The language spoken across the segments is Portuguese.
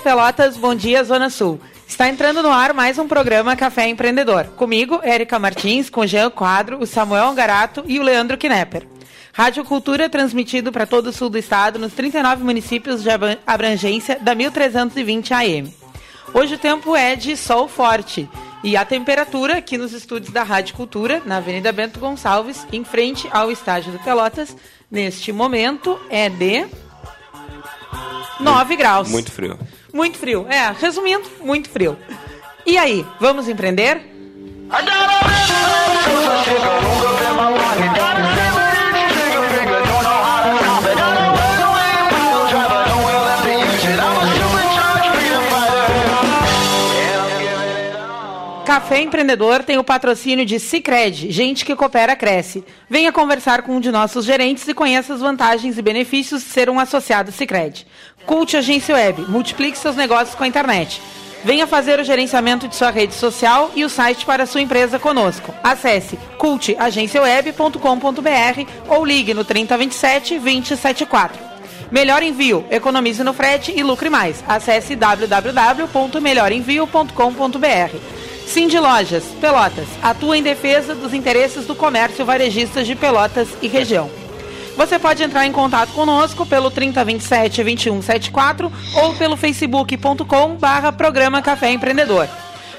Pelotas. Bom dia, Zona Sul. Está entrando no ar mais um programa Café Empreendedor. Comigo, Érica Martins, com Jean Quadro, o Samuel Angarato e o Leandro Knepper. Rádio Cultura transmitido para todo o sul do estado, nos 39 municípios de abrangência da 1320 AM. Hoje o tempo é de sol forte e a temperatura aqui nos estúdios da Rádio Cultura, na Avenida Bento Gonçalves, em frente ao estádio do Pelotas, neste momento é de 9 graus. Muito frio. Muito frio. É, resumindo, muito frio. E aí, vamos empreender? Café Empreendedor tem o patrocínio de Cicred, gente que coopera cresce. Venha conversar com um de nossos gerentes e conheça as vantagens e benefícios de ser um associado Cicred. Cult Agência Web, multiplique seus negócios com a internet. Venha fazer o gerenciamento de sua rede social e o site para sua empresa conosco. Acesse cultagenciaweb.com.br ou ligue no 3027 2074. Melhor Envio, economize no frete e lucre mais. Acesse www.melhorenvio.com.br. Cindy Lojas, Pelotas, atua em defesa dos interesses do comércio varejista de Pelotas e região. Você pode entrar em contato conosco pelo 3027 2174 ou pelo facebook.com barra programa Café Empreendedor.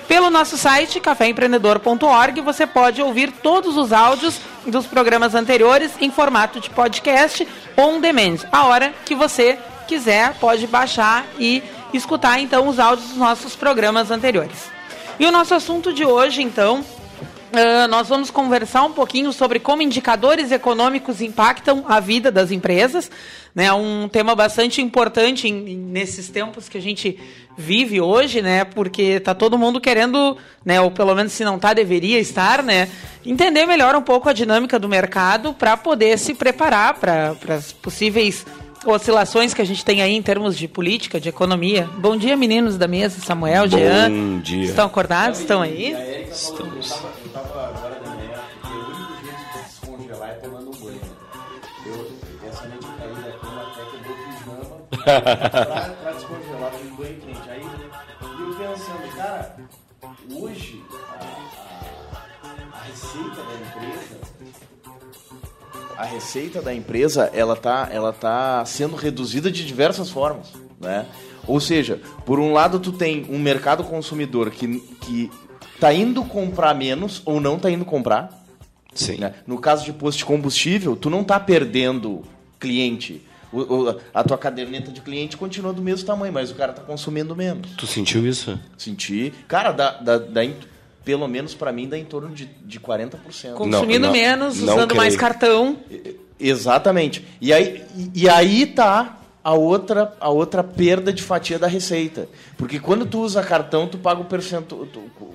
Pelo nosso site caféempreendedor.org você pode ouvir todos os áudios dos programas anteriores em formato de podcast on demand. A hora que você quiser, pode baixar e escutar então os áudios dos nossos programas anteriores. E o nosso assunto de hoje, então, Uh, nós vamos conversar um pouquinho sobre como indicadores econômicos impactam a vida das empresas. Né? Um tema bastante importante em, nesses tempos que a gente vive hoje, né? porque está todo mundo querendo, né? ou pelo menos se não está, deveria estar, né? entender melhor um pouco a dinâmica do mercado para poder se preparar para as possíveis oscilações que a gente tem aí em termos de política, de economia. Bom dia, meninos da mesa, Samuel, Bom Jean. Bom dia. Estão acordados? Estão aí? Estamos. Eu estava agora de manhã, porque o único a receita da empresa ela tá, ela tá sendo reduzida de diversas formas, né? Ou seja, por um lado tu tem um mercado consumidor que, que tá indo comprar menos ou não tá indo comprar. Sim. Né? No caso de posto de combustível, tu não tá perdendo cliente. O, o, a tua caderneta de cliente continua do mesmo tamanho, mas o cara tá consumindo menos. Tu sentiu isso? Senti. Cara, da, da, da pelo menos para mim, dá em torno de, de 40%. Consumindo não, não, menos, não usando creio. mais cartão. Exatamente. E aí, e aí tá a outra, a outra perda de fatia da receita. Porque quando tu usa cartão, tu paga o percentual.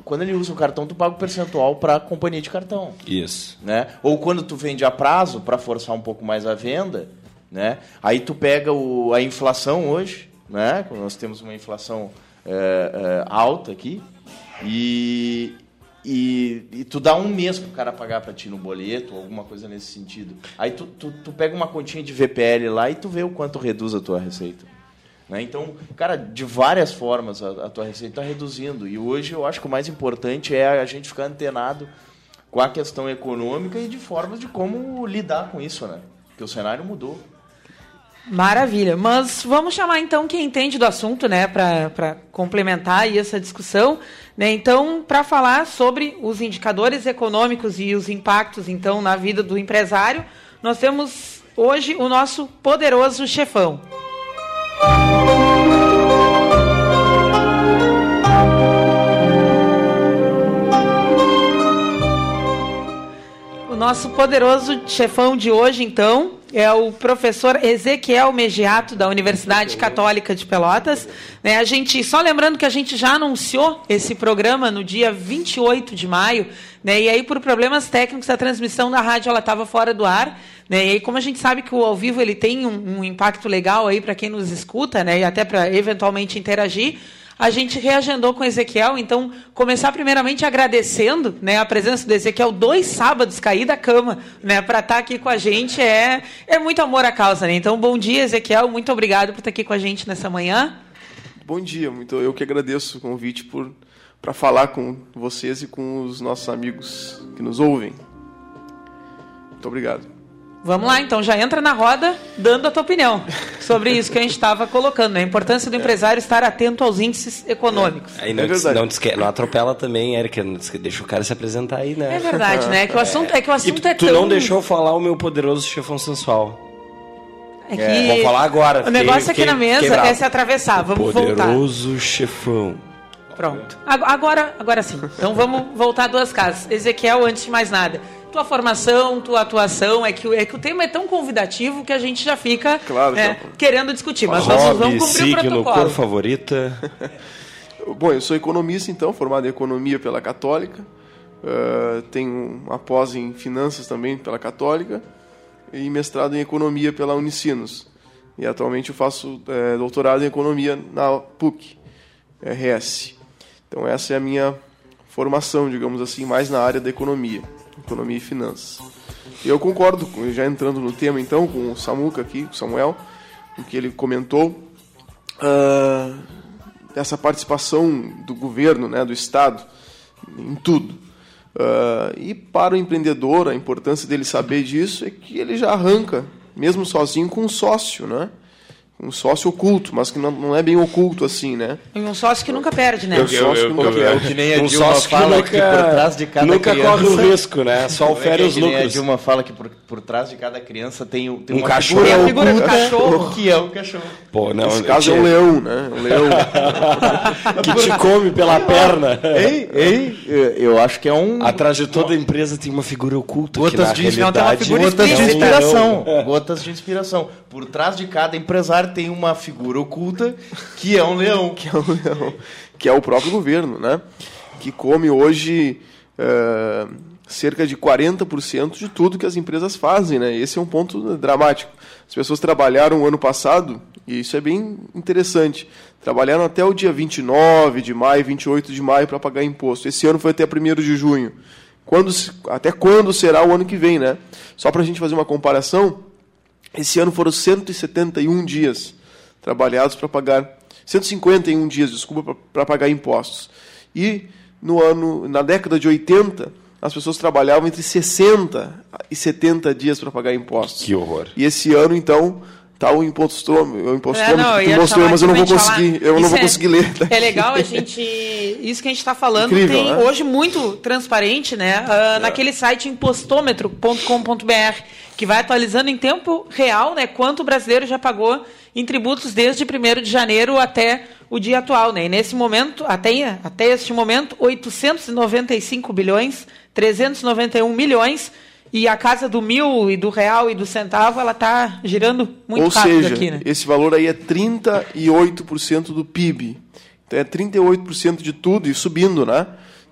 Quando ele usa o cartão, tu paga o percentual para a companhia de cartão. Isso. Né? Ou quando tu vende a prazo para forçar um pouco mais a venda, né? Aí tu pega o, a inflação hoje, né? Nós temos uma inflação é, é, alta aqui, e, e, e, tu dá um mês pro cara pagar para ti no boleto, alguma coisa nesse sentido. Aí tu, tu, tu, pega uma continha de VPL lá e tu vê o quanto reduz a tua receita. Né? Então, cara, de várias formas a, a tua receita está reduzindo. E hoje eu acho que o mais importante é a gente ficar antenado com a questão econômica e de formas de como lidar com isso, né? Porque o cenário mudou. Maravilha. Mas vamos chamar então quem entende do assunto, né, para complementar aí essa discussão. Né? Então, para falar sobre os indicadores econômicos e os impactos então na vida do empresário, nós temos hoje o nosso poderoso chefão. O nosso poderoso chefão de hoje, então, é o professor Ezequiel Megiato, da Universidade Católica de Pelotas. Né, a gente, só lembrando que a gente já anunciou esse programa no dia 28 de maio, né, e aí, por problemas técnicos, a transmissão da rádio estava fora do ar. Né, e aí, como a gente sabe que o ao vivo ele tem um, um impacto legal aí para quem nos escuta, né, e até para eventualmente interagir a gente reagendou com Ezequiel, então começar primeiramente agradecendo né, a presença do Ezequiel dois sábados cair da cama né, para estar tá aqui com a gente é, é muito amor à causa. Né? Então, bom dia, Ezequiel, muito obrigado por estar aqui com a gente nessa manhã. Bom dia, muito eu que agradeço o convite por para falar com vocês e com os nossos amigos que nos ouvem. Muito obrigado. Vamos lá, então já entra na roda dando a tua opinião sobre isso que a gente estava colocando, né? a importância do empresário estar atento aos índices econômicos. Aí não, É verdade. não, desque- não atropela também, Érica. desque- Deixa o cara se apresentar aí, né? É verdade, né? Que o assunto é que o E assunto tu, é tu tão não deixou falar o meu poderoso chefão sensual. É que É, vou falar agora, O fiquei- negócio aqui fiquei- na mesa é se atravessar. Vamos voltar. Poderoso chefão. Pronto. Ag- Agora, agora sim. Então vamos voltar duas casas. Ezequiel, antes de mais nada, tua formação, tua atuação, é que, o- é que o tema é tão convidativo que a gente já fica Claro, é, já. querendo discutir. Mas vamos, vamos Hobby, cumprir o signo, protocolo. cor favorita. Bom, eu sou economista, então, formado em economia pela Católica. Uh, tenho uma pós em finanças também pela Católica e mestrado em economia pela Unicinos. E atualmente eu faço eh, doutorado em economia na PUC, RS. Então essa é a minha formação, digamos assim, mais na área da economia, economia e finanças. E eu concordo, já entrando no tema então, com o Samuca aqui, com o Samuel, o que ele comentou. Ah, essa participação do governo, né, do Estado, em tudo. Ah, e para o empreendedor, a importância dele saber disso é que ele já arranca, mesmo sozinho, com um sócio, né? Um sócio oculto, mas que não, não é bem oculto assim, né? E um sócio que nunca perde, né? Eu- sócio que nunca É que nem a um Dilma sócio que fala nunca, que por trás de cada nunca criança... corre o risco, né? Só ofere É os que nem A lucros. Dilma fala que por, por trás de cada criança tem, tem Um uma cachorro. figura Tem a figura do oculta, cachorro. que é o cachorro. Pô, não, Nesse caso é um leão, né? Um leão. que te come pela perna. Ei, ei, eu- acho que é um... Atrás de toda empresa tem uma figura oculta que Gotas na de, não, tem uma realidade figura gotas de é um inspiração. Gotas de inspiração. Por trás de cada empresário tem uma figura oculta que é um leão. que é o leão, que é o próprio governo, né? Que come hoje eh, cerca de 40% de tudo que as empresas fazem, né? Esse é um ponto dramático. As pessoas trabalharam o ano passado, e isso é bem interessante, trabalharam até o dia 29 de maio, 28 de maio para pagar imposto. Esse ano foi até 1 de junho. Quando, até quando será o ano que vem, né? Só para a gente fazer uma comparação, esse ano foram 171 dias trabalhados para pagar 151 dias, desculpa, para pagar impostos. E no ano, na década de 80, as pessoas trabalhavam entre 60 e 70 dias para pagar impostos. Que horror. E esse ano, então, tá o impostômetro, o impostômetro É, não, que tu mostrou, falar mas eu não vou conseguir, falar- eu não Isso vou é- conseguir ler. É legal a gente. Isso que a gente está falando Incrível, tem né? hoje muito transparente, né? ah, Naquele site impostômetro.com.br, que vai atualizando em tempo real, né? Quanto o brasileiro já pagou em tributos desde 1 de janeiro até o dia atual, né? E nesse momento, até, até este momento, 895 bilhões, 391 milhões. E a casa do mil e do real e do centavo, ela está girando muito Ou rápido seja, aqui, né? esse valor aí é 38% do PIB. Então é 38% de tudo, e subindo, né?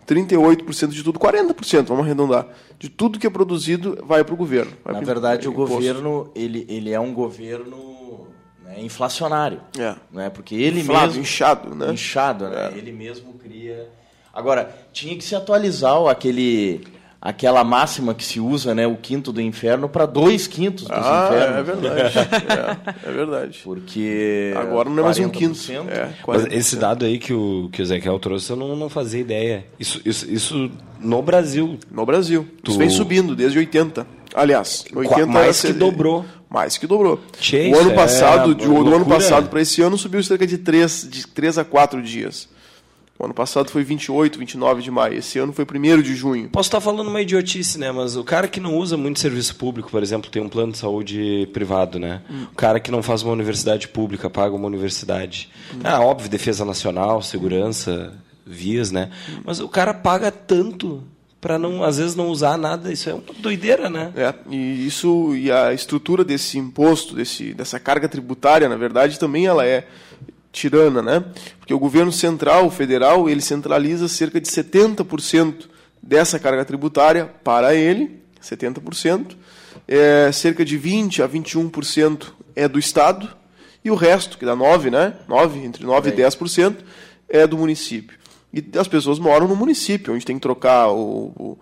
38% de tudo, 40%, vamos arredondar. De tudo que é produzido vai para o governo. vai Na pro verdade, o imposto. governo ele, ele é um governo né, inflacionário. É. Né, porque ele Inflado, mesmo. inchado, né? Inchado, né? É. Ele mesmo cria. Agora, tinha que se atualizar o- aquele, aquela máxima que se usa, né? O quinto do inferno, para dois quintos dos Ah, infernos. é verdade. é, é verdade. Porque. Agora não é mais um 40%, quinto. É, Mas 40. esse dado aí que o, que o Ezequiel trouxe, eu não, não fazia ideia. Isso, isso, isso no Brasil. No Brasil. Tu- Isso vem subindo desde 80. Aliás, 80 mais era- que dobrou. Mais que dobrou. Tchê, o ano é passado, de- o do ano passado para esse ano subiu cerca de 3, de 3 a 4 dias. O ano passado foi 28, 29 de maio. Esse ano foi 1 de junho. Posso estar falando uma idiotice, né? Mas o cara que não usa muito serviço público, por exemplo, tem um plano de saúde privado, né? O cara que não faz uma universidade pública, paga uma universidade. Ah, óbvio, defesa nacional, segurança, vias, né? Mas o cara paga tanto para não, às vezes, não usar nada. Isso é uma doideira, né? É, e isso e a estrutura desse imposto, desse, dessa carga tributária, na verdade, também ela é tirana, né? Porque o governo central, federal, ele centraliza cerca de 70% dessa carga tributária para ele, 70%, é, cerca de 20 a 21% é do estado e o resto, que dá 9, né? 9, entre 9 e 10% é do município. E as pessoas moram no município, onde tem que trocar o, o,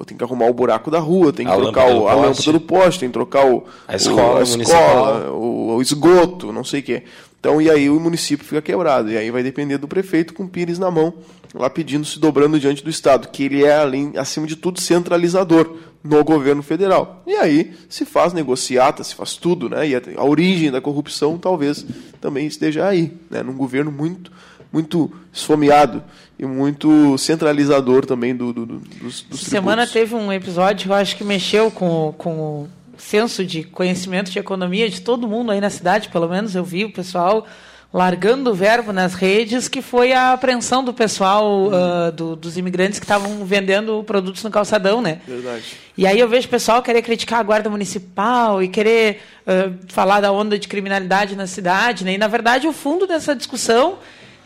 o- tem que arrumar o buraco da rua, tem que A trocar lâmpada o- a lâmpada do poste, tem que trocar o, A escola o, a escola, o, o esgoto, não sei o quê. Então, e aí o município fica quebrado. E aí vai depender do prefeito com o Pires na mão, lá pedindo, se dobrando diante do Estado, que ele é, além, acima de tudo, centralizador no governo federal. E aí se faz negociata, se faz tudo, né? E a, origem da corrupção talvez também esteja aí, né? Num governo muito, muito esfomeado e muito centralizador também do, do, do, dos, dos Semana teve um episódio que eu acho que mexeu com, com o senso de conhecimento de economia de todo mundo aí na cidade, pelo menos eu vi o pessoal largando o verbo nas redes, que foi a apreensão do pessoal, uh, do, dos imigrantes que estavam vendendo produtos no calçadão, né? Verdade. E aí eu vejo o pessoal querer criticar a guarda municipal e querer uh, falar da onda de criminalidade na cidade, né? E, na verdade, o fundo dessa discussão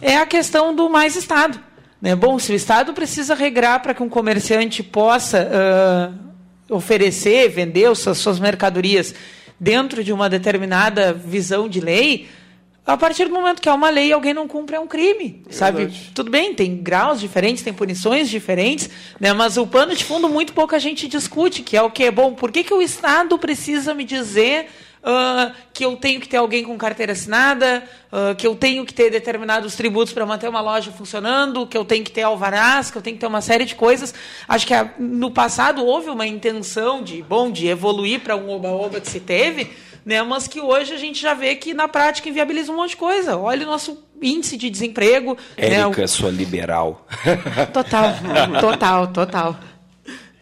é a questão do mais Estado. Né? Bom, se o Estado precisa regrar para que um comerciante possa uh, oferecer, vender suas, suas mercadorias dentro de uma determinada visão de lei, a partir do momento que há uma lei alguém não cumpre, é um crime, é sabe? Verdade. Tudo bem, tem graus diferentes, tem punições diferentes, né? mas o pano de fundo muito pouca gente discute, que é o que? Bom, por que, que o Estado precisa me dizer uh, que eu tenho que ter alguém com carteira assinada, uh, que eu tenho que ter determinados tributos para manter uma loja funcionando, que eu tenho que ter alvarás, que eu tenho que ter uma série de coisas. Acho que a, no passado houve uma intenção de, bom, de evoluir para um oba-oba que se teve, né? mas que hoje a gente já vê que na prática inviabiliza um monte de coisa. Olha o nosso índice de desemprego. Né? Érica, né? sua liberal. Total, total, total.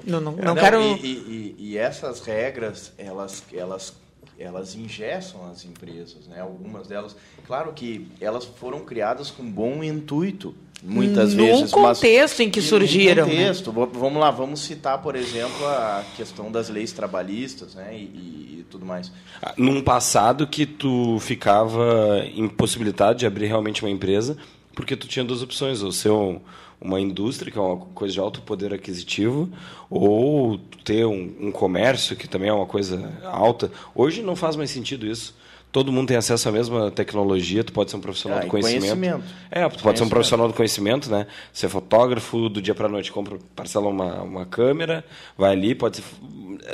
Não, não, não, não quero. E, e, e, essas regras, elas, elas, elas ingessam as empresas, né? Algumas delas, claro que elas foram criadas com bom intuito, muitas no vezes. No contexto em que surgiram. No né? contexto. Né? Vamos lá, vamos citar, por exemplo, a questão das leis trabalhistas, né? E, tudo mais. Ah, num passado que tu ficava impossibilitado de abrir realmente uma empresa, porque tu tinha duas opções, ou ser um, uma indústria, que é uma coisa de alto poder aquisitivo, ou ter um, um comércio, que também é uma coisa alta. Hoje não faz mais sentido isso todo mundo tem acesso à mesma tecnologia, tu pode ser um profissional ah, do conhecimento. conhecimento. É, tu pode ser um profissional do conhecimento, né? Ser fotógrafo, do dia para noite compra, parcela uma, uma câmera, vai ali, pode ser...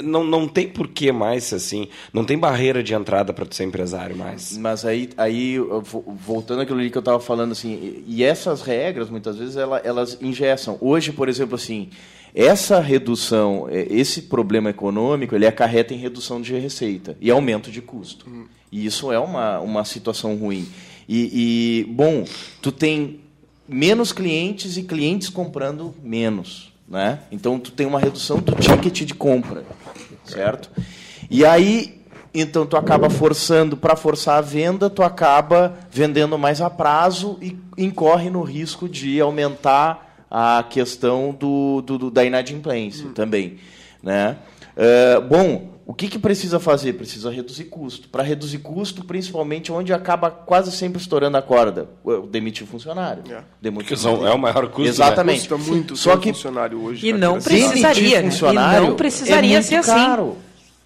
Não, não tem porquê mais assim, não tem barreira de entrada para tu ser empresário mais. Mas aí, aí voltando àquilo ali que eu estava falando, assim, e essas regras, muitas vezes, elas, elas ingessam. Hoje, por exemplo, assim, essa redução, é, esse problema econômico, ele acarreta em redução de receita e aumento de custo. Hum. E isso é uma, uma situação ruim. E, e, bom, tu tem menos clientes e clientes comprando menos. Né? Então, tu tem uma redução do ticket de compra, certo? E aí, então, tu acaba forçando, para forçar a venda, tu acaba vendendo mais a prazo e incorre no risco de aumentar a questão do, do, da inadimplência hum. também. Né? Uh, bom, o que, que precisa fazer? Precisa reduzir custo. Para reduzir custo, principalmente onde acaba quase sempre estourando a corda, demitir funcionário. É. Demitir Porque é o maior custo. Né? Exatamente. Né? Custa muito Só que funcionário hoje. E não precisaria. Funcionário e não precisaria é ser assim. caro.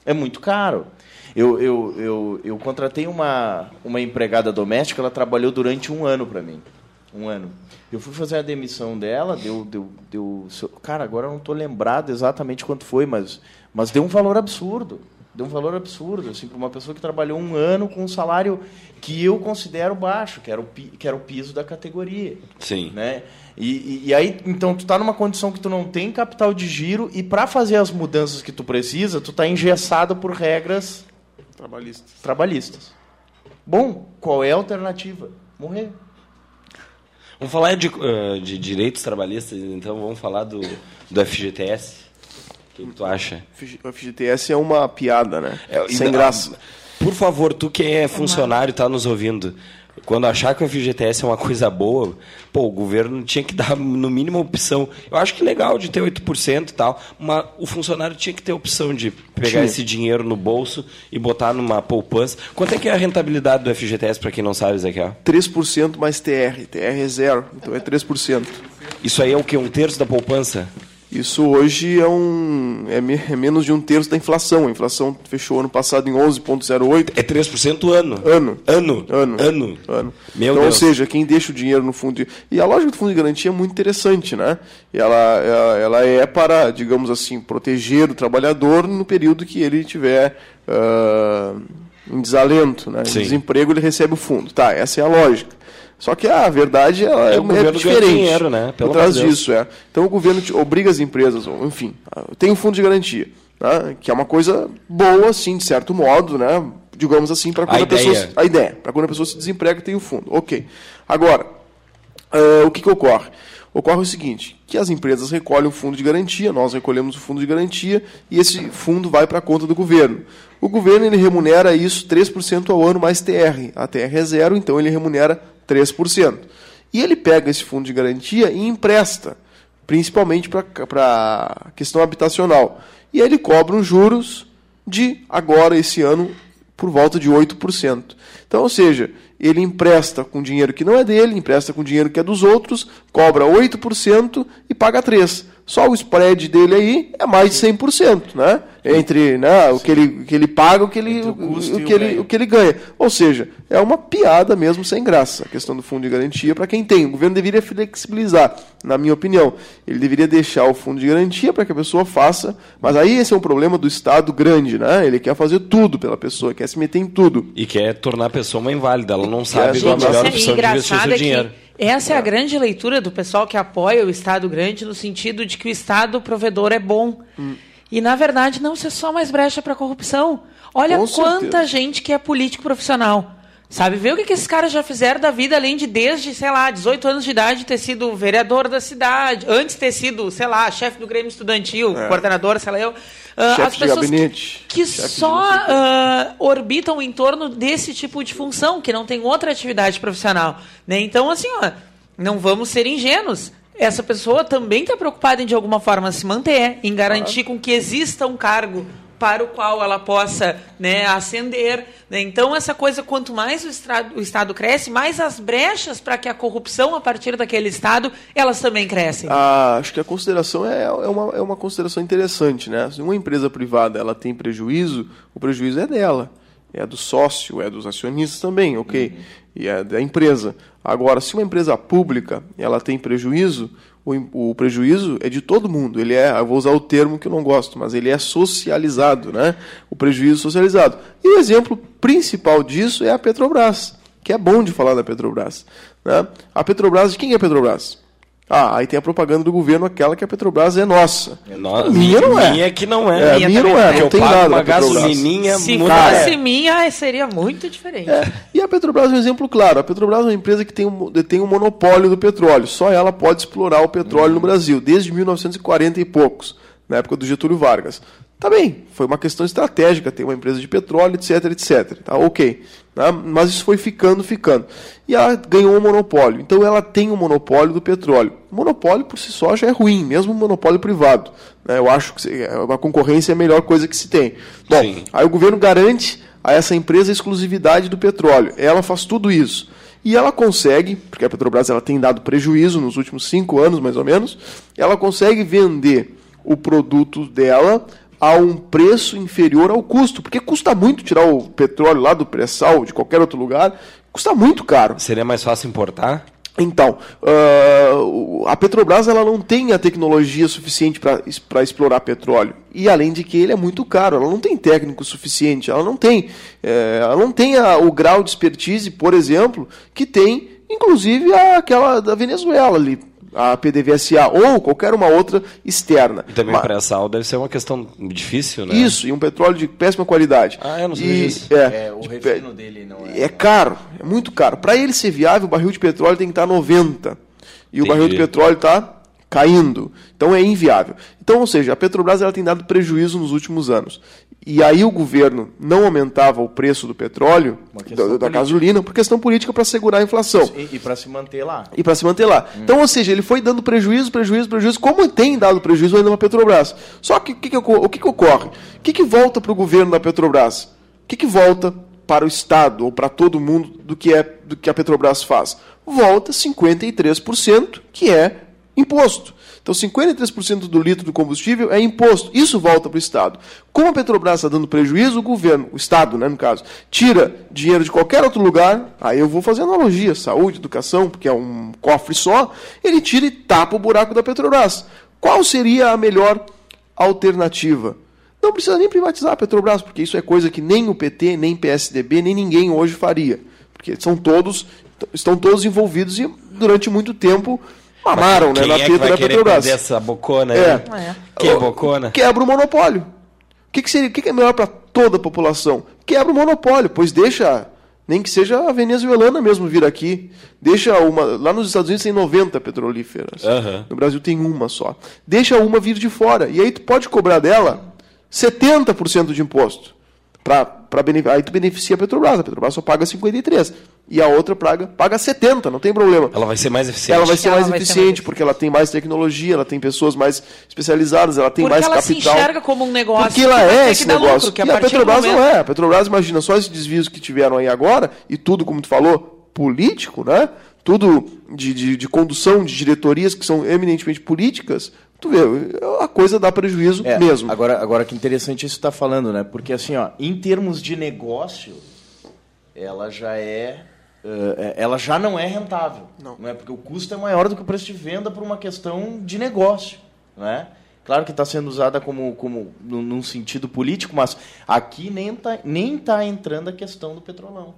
É muito caro. Eu, eu, eu, eu contratei uma, uma empregada doméstica, ela trabalhou durante um ano para mim. Um ano. Eu fui fazer a demissão dela, deu. deu, deu cara, agora eu não estou lembrado exatamente quanto foi, mas, mas deu um valor absurdo. Deu um valor absurdo, assim, para uma pessoa que trabalhou um ano com um salário que eu considero baixo, que era o, que era o piso da categoria. Sim. Né? E, e, e aí, então, tu está numa condição que tu não tem capital de giro e para fazer as mudanças que tu precisa, tu está engessado por regras trabalhistas. trabalhistas. Bom, qual é a alternativa? Morrer. Vamos falar de, uh, de direitos trabalhistas, então vamos falar do, do FGTS. O que, que tu acha? O FGTS é uma piada, né? É, Sem graça. Por favor, tu que é funcionário e está nos ouvindo, quando achar que o FGTS é uma coisa boa, pô, o governo tinha que dar no mínimo opção. Eu acho que legal de ter 8% e tal, mas o funcionário tinha que ter opção de pegar esse dinheiro no bolso e botar numa poupança. Quanto é que é a rentabilidade do FGTS, para quem não sabe, Ezequiel? 3% mais TR. TR é zero, então é 3%. Isso aí é o que? Um terço da poupança? Isso hoje é, um, é, é, menos de um terço da inflação. A inflação fechou ano passado em 11,08. É 3% ano. Ano. Ano. Ano. Ano. ano. Meu então, Deus. Ou seja, quem deixa o dinheiro no fundo. De... E a lógica do fundo de garantia é muito interessante, né? Ela, ela, ela é para, digamos assim, proteger o trabalhador no período que ele tiver. Uh, em desalento, né? em desemprego, ele recebe o fundo. Tá, essa é a lógica. Só que a verdade ela é, é diferente. dinheiro, né? Pelo por trás Deus. disso, é. Então o governo obriga as empresas, enfim, tem um fundo de garantia, né? que é uma coisa boa, assim, de certo modo, né? digamos assim, para quando A a, pessoa... A ideia, para quando a pessoa se desemprega, tem o fundo. Ok. Agora, ah, o que, que ocorre? Ocorre o seguinte, que as empresas recolhem o fundo de garantia, nós recolhemos o fundo de garantia e esse fundo vai para a conta do governo. O governo ele remunera isso 3% ao ano mais TR. A TR é zero, então ele remunera 3%. E ele pega esse fundo de garantia e empresta, principalmente para a questão habitacional. E aí ele cobra os juros de agora, esse ano, por volta de 8%. Então, ou seja, ele empresta com dinheiro que não é dele, empresta com dinheiro que é dos outros, cobra 8% e paga 3%. Só o spread dele aí é mais de 100%, né? Entre né, o, que ele, que ele paga o que ele, o o, e que o ele, o que ele ganha. Ou seja, é uma piada mesmo sem graça a questão do fundo de garantia para quem tem. O governo deveria flexibilizar, na minha opinião. Ele deveria deixar o fundo de garantia para que a pessoa faça. Mas aí esse é um problema do Estado grande, né? Ele quer fazer tudo pela pessoa, quer se meter em tudo. E quer tornar a pessoa uma inválida. Ela não sabe qual a Gente, melhor é opção de investir o seu é que dinheiro. essa é a grande leitura do pessoal que apoia o Estado grande no sentido de que o Estado provedor é bom. E, na verdade, não ser só mais brecha para corrupção. Olha Com quanta certeza. gente que é político profissional. Sabe, vê o que, que esses caras já fizeram da vida, além de desde, sei lá, 18 anos de idade ter sido vereador da cidade, antes ter sido, sei lá, chefe do Grêmio Estudantil, coordenador, sei lá eu. Chefe as de pessoas gabinete, que só ah, orbitam em torno desse tipo de função, que não tem outra atividade profissional. Né? Então, assim, ó, não vamos ser ingênuos. Essa pessoa também está preocupada em, de alguma forma, se manter, em garantir com que exista um cargo para o qual ela possa né, ascender. Né? Então, essa coisa, quanto mais o Estado, o Estado cresce, mais as brechas para que a corrupção, a partir daquele Estado, elas também crescem. Ah, acho que a consideração é, é, uma, é uma consideração interessante, né? Se uma empresa privada ela tem prejuízo, o prejuízo é dela, é do sócio, é dos acionistas também, ok? E é da empresa. Agora, se uma empresa pública ela tem prejuízo, o, o prejuízo é de todo mundo. Ele é, eu vou usar o termo que eu não gosto, mas ele é socializado, né? O prejuízo socializado. E o exemplo principal disso é a Petrobras, que é bom de falar da Petrobras. Né? A Petrobras, de quem é a Petrobras? Ah, aí tem a propaganda do governo, aquela que a Petrobras é nossa. Nossa, minha não é. Minha que não é. É, Minha minha não é, não é. não eu tem nada uma gasolininha Se fosse minha, seria muito diferente. É, e a Petrobras é um exemplo claro. A Petrobras é uma empresa que tem um, tem um monopólio do petróleo. Só ela pode explorar o petróleo no Brasil, desde 1940 e poucos, na época do Getúlio Vargas. Tá bem, foi uma questão estratégica ter uma empresa de petróleo, etc, etc. Tá ok. Né? Mas isso foi ficando, ficando. E ela ganhou um monopólio. Então ela tem um monopólio do petróleo. O monopólio por si só já é ruim, mesmo um monopólio privado. né? Eu acho que se- a concorrência é a melhor coisa que se tem. Bom, Sim. Aí o governo garante a essa empresa a exclusividade do petróleo. Ela faz tudo isso. E ela consegue, porque a Petrobras ela tem dado prejuízo nos últimos cinco anos, mais ou menos, ela consegue vender o produto dela a um preço inferior ao custo. Porque custa muito tirar o petróleo lá do pré-sal, de qualquer outro lugar, custa muito caro. Seria mais fácil importar? Então, o- a Petrobras ela não tem a tecnologia suficiente para explorar petróleo. E além de que ele é muito caro, ela não tem técnico suficiente, ela não tem, eh, ela não tem a- o grau de expertise, por exemplo, que tem, inclusive, a- aquela da Venezuela ali, a PDVSA, ou qualquer uma outra externa. E também Ma- pré-sal deve ser uma questão difícil, né? Isso, e um petróleo de péssima qualidade. Ah, eu não sabia E- disso. É, o de refino dele não é. é caro, é muito caro. Para ele ser viável, o barril de petróleo tem que estar 90. E o Entendi. barril de petróleo está caindo. Então é inviável. Então, ou seja, a Petrobras ela tem dado prejuízo nos últimos anos. E aí o governo não aumentava o preço do petróleo, da, da gasolina, por questão política para segurar a inflação. E, e para se manter lá. E para se manter lá. Então, ou seja, ele foi dando prejuízo, prejuízo, prejuízo, como tem dado prejuízo ainda na Petrobras. Só que o que, que, o que, que ocorre? O que, que volta para o governo da Petrobras? O que, que volta para o Estado ou para todo mundo do que, é, do que a Petrobras faz? Volta 53%, que é imposto. Então, 53% do litro do combustível é imposto. Isso volta para o Estado. Como a Petrobras está dando prejuízo, o governo, o Estado, né, no caso, tira dinheiro de qualquer outro lugar, aí eu vou fazer analogia, saúde, educação, porque é um cofre só, ele tira e tapa o buraco da Petrobras. Qual seria a melhor alternativa? Não precisa nem privatizar a Petrobras, porque isso é coisa que nem o PT, nem PSDB, nem ninguém hoje faria. Porque são todos, estão todos envolvidos e durante muito tempo mamaram né, na é da Petrobras. essa bocona? É. É. Que é bocona? Quebra o monopólio. O que, que seria? Que, que é melhor para toda a população? Quebra o monopólio, pois deixa, nem que seja a venezuelana mesmo vir aqui. Deixa uma. Lá nos Estados Unidos tem 90 petrolíferas. No Brasil tem uma só. Deixa uma vir de fora. E aí tu pode cobrar dela 70% de imposto. Pra, pra. Aí tu beneficia a Petrobras. A Petrobras só paga 53%. E a outra paga, paga 70%, não tem problema. Ela vai ser mais eficiente. Ela vai ser Ela mais vai ser eficiente, mais porque ela tem mais tecnologia, ela tem pessoas mais especializadas, ela tem Porque mais ela se capital. enxerga como um negócio Porque que ela é esse negócio. lucro, que a e a Petrobras não momento- é. A Petrobras, imagina, só esses desvios que tiveram aí agora, e tudo, como tu falou, político, né? Tudo de, de, de condução de diretorias que são eminentemente políticas, tu vê, a coisa dá prejuízo É, mesmo. Agora, agora que interessante isso que tá falando, né? Porque assim, ó, em termos de negócio, ela já é, ela já não é rentável, Não. é? Porque o custo é maior do que o preço de venda por uma questão de negócio, né? Claro que está sendo usada como, como num sentido político, mas aqui nem tá, nem tá entrando a questão do petrolão,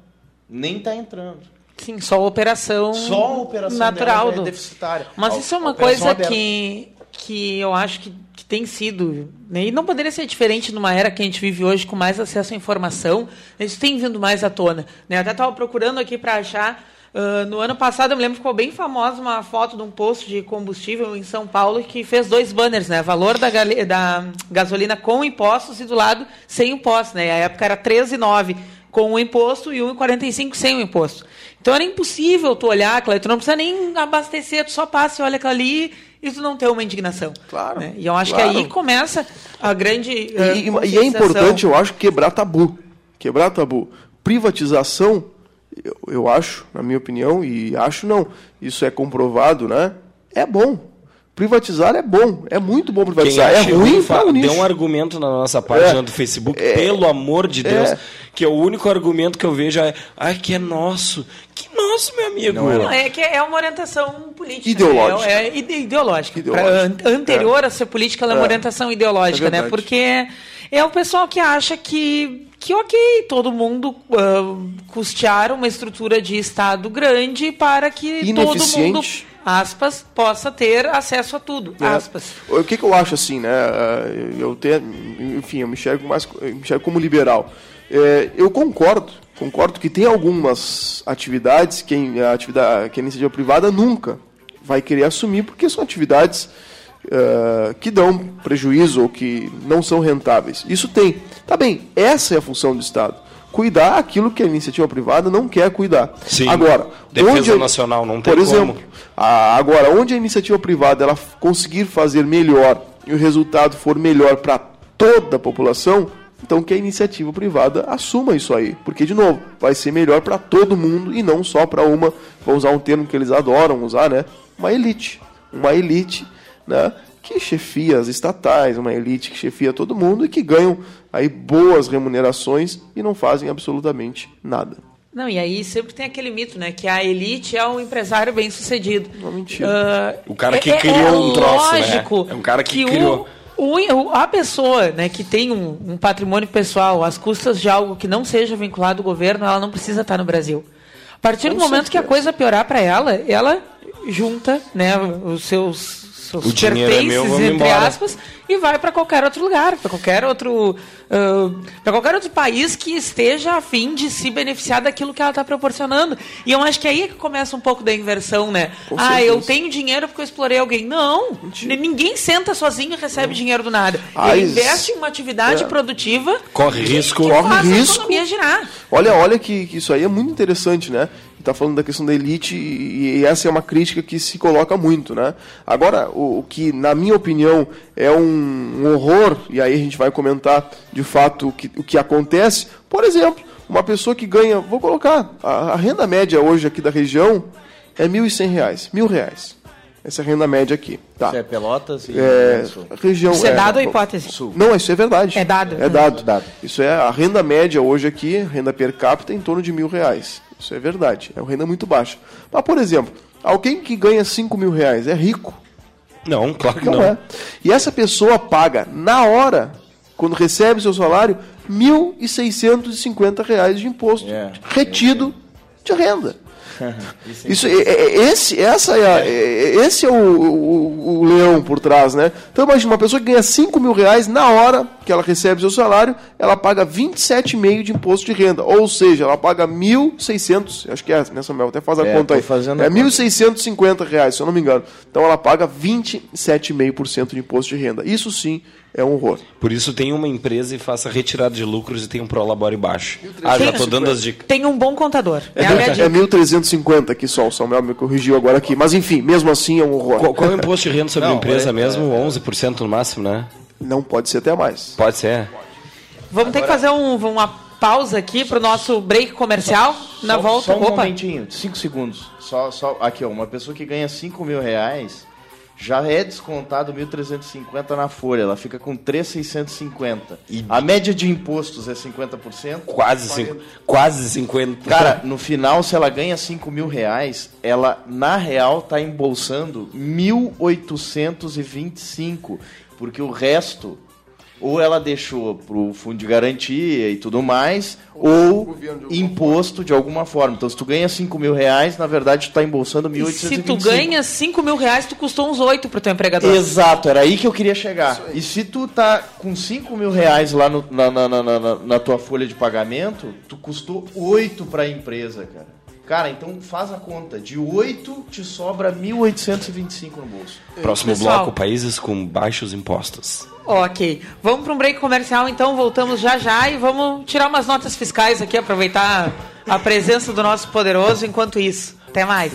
nem tá entrando. Sim, só a operação, Só a operação natural dela já do. é deficitária. Mas A- isso é uma coisa aberta. que, que eu acho que, que tem sido. né, E não poderia ser diferente numa era que a gente vive hoje com mais acesso à informação. Isso tem vindo mais à tona. Né? Até estava procurando aqui para achar. ah, no ano passado, eu me lembro que ficou bem famosa uma foto de um posto de combustível em São Paulo que fez dois banners, né? Valor da, da gasolina com impostos e do lado sem impostos, né? A época era 13,9 com o imposto e 1,45 sem o imposto. Então era impossível tu olhar, Cleiton, tu não precisa nem abastecer, tu só passa e olha aquilo ali e tu não ter uma indignação. Claro, né? E eu acho claro. que aí começa a grande. E, eh, e- e é importante, eu acho, quebrar tabu. Quebrar tabu. Privatização, eu, eu acho, na minha opinião, e acho não, isso é comprovado, né? É bom. Privatizar é bom, é muito bom Quem privatizar. É acha ruim fa- para o nicho. Dê um argumento na nossa página É. do Facebook, É. pelo amor de Deus, É. que é o único argumento que eu vejo é, ai, que é nosso. Que nosso, meu amigo. Não, é que é uma orientação política. Ideológica. Né? É, é ide- ideológica. Ideológica. Pra- an- anterior a ser política, ela é uma É. orientação ideológica, É né? Porque é o pessoal que acha que, que ok, todo mundo ah, custear uma estrutura de Estado grande para que todo mundo, aspas, possa ter acesso a tudo, É. aspas. O que, que eu acho assim, né? eh, Eu tenho, enfim, eu me enxergo mais, eu me enxergo como liberal. Eh, eu concordo, concordo que tem algumas atividades que a atividade, que a iniciativa privada nunca vai querer assumir porque são atividades eh, que dão prejuízo ou que não são rentáveis. Isso tem. Tá bem, essa é a função do Estado. Cuidar aquilo que a iniciativa privada não quer cuidar. Sim. Agora, Defesa onde, nacional não tem Por exemplo, a- agora, onde a iniciativa privada ela conseguir fazer melhor e o resultado for melhor para toda a população, então que a iniciativa privada assuma isso aí. Porque, de novo, vai ser melhor para todo mundo e não só para uma, vou usar um termo que eles adoram usar, né? Uma elite. Uma elite, né? Que chefia as estatais, uma elite que chefia todo mundo e que ganham aí boas remunerações e não fazem absolutamente nada. Não, e aí sempre tem aquele mito, né? Que a elite é um empresário bem sucedido. Uma mentira. Ah, O cara que é- criou é um troço, né? lógico É um cara que o- criou. o- o- a pessoa né, que tem um, um patrimônio pessoal às custas de algo que não seja vinculado ao governo, ela não precisa estar no Brasil. A partir do Com momento que a certeza. coisa piorar para ela, ela junta né, os seus, seus O dinheiro é meu, entre embora. aspas, e vai para qualquer outro lugar, para qualquer outro para qualquer outro país que esteja a fim de se beneficiar daquilo que ela está proporcionando. E eu acho que aí é que começa um pouco da inversão, né? Com ah, certeza. eu tenho dinheiro porque eu explorei alguém. Não, ninguém senta sozinho e recebe dinheiro do nada. Ah, Ele investe em uma atividade É. produtiva Corre risco. que Corre faz risco. a economia girar. Olha, olha que, que isso aí é muito interessante, né? Está falando da questão da elite e, e essa é uma crítica que se coloca muito, né? Agora, o, o que, na minha opinião, é um, um horror, e aí a gente vai comentar de fato o que, o que acontece. Por exemplo, uma pessoa que ganha, vou colocar, a, a renda média hoje aqui da região é 1.100 reais, mil reais. Essa é a renda média aqui, tá? Isso é Pelotas e É, Sul. região, Isso é dado ou hipótese? Sul. não, isso é verdade. É dado. É dado. Dado. Isso é a renda média hoje aqui, renda per capita, em torno de mil reais. Isso é verdade. É uma renda muito baixa. Mas, por exemplo, alguém que ganha 5 mil reais é rico? Não, claro que Não, não. é. E essa pessoa paga na hora quando recebe seu salário, R$ 1.650 de imposto É, retido de renda. Isso é é, é- esse, essa é, a- é- esse é o, o- o leão por trás, né? Então imagina, uma pessoa que ganha 5 mil reais na hora que ela recebe seu salário, ela paga 27,5 de imposto de renda. Ou seja, ela paga 1.600, acho que é, né, Samuel? Até faz a É, conta aí. fazendo é conta. 1.650 reais, se eu não me engano. Então ela paga 27,5% de imposto de renda. Isso sim é um horror. Por isso tem uma empresa e faça retirada de lucros e tem um prolabore baixo. Ah, já tô dando as dicas. Tem um bom contador. É É, dica. 1.350 aqui só, o Samuel me corrigiu agora aqui. Mas enfim, mesmo assim é um horror. Qual, qual é o imposto de renda sobre Não, a empresa é- mesmo? 11% no máximo, né? Não pode ser até mais. Pode ser. Vamos ter que fazer um- uma pausa aqui pro nosso break comercial. Na só, volta. Só um Opa. momentinho, cinco segundos. Só, só, aqui, ó, uma pessoa que ganha 5 mil reais já é descontado 1.350 na folha. Ela fica com 3.650. A média de impostos é 50%. Quase, cinco, quase 50. Cara, no final, se ela ganha 5 mil reais, ela, na real, tá embolsando 1.825. Porque o resto, ou ela deixou pro fundo de garantia e tudo mais, ou imposto de alguma forma. Então, se tu ganha 5 mil reais, na verdade, tu tá embolsando E 1.825. se tu ganha 5 mil reais, tu custou uns 8 pro teu empregador. Exato, era aí que eu queria chegar. E se tu tá com 5 mil reais lá no- na, na, na, na, na tua folha de pagamento, tu custou 8 pra empresa, cara. Cara, então faz a conta. De 8 te sobra 1.825 no bolso. Próximo Pessoal. bloco, países com baixos impostos. Ok. Vamos para um break comercial, então. Voltamos já já e vamos tirar umas notas fiscais aqui, aproveitar a presença do nosso poderoso enquanto isso. Até mais.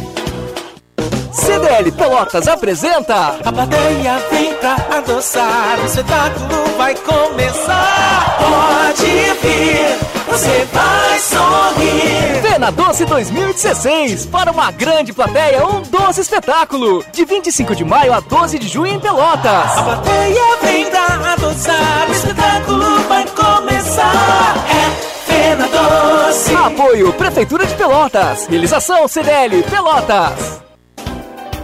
CDL Pelotas apresenta A plateia vem pra adoçar, o espetáculo vai começar. Pode vir, você vai sorrir. Vena Doce 2016 para uma grande plateia, um doce espetáculo. De 25 de maio a 12 de junho em A Pelotas. plateia vem pra adoçar, o espetáculo vai começar. É. Apoio Prefeitura de Pelotas. Realização CDL Pelotas.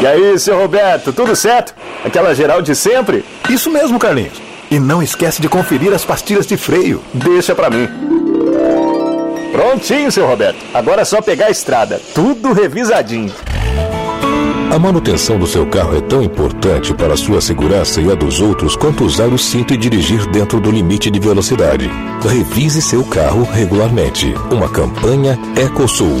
E aí, seu Roberto, tudo certo? Aquela geral de sempre? Isso mesmo, Carlinhos. E não esquece de conferir as pastilhas de freio. Deixa pra mim. Prontinho, seu Roberto. Agora é só pegar a estrada. Tudo revisadinho. A manutenção do seu carro é tão importante para a sua segurança e a dos outros quanto usar o cinto e dirigir dentro do limite de velocidade. Revise seu carro regularmente. Uma campanha Ecosul.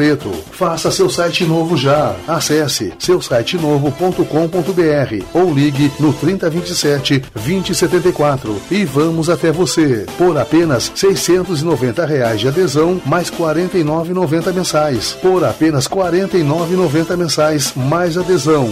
boleto. Faça seu site novo já. Acesse seusitenovo.com.br ou ligue no 3027 2074 e vamos até você. Por apenas 690 reais de adesão, mais R$ 49,90 mensais. Por apenas R$ 49,90 mensais, mais adesão.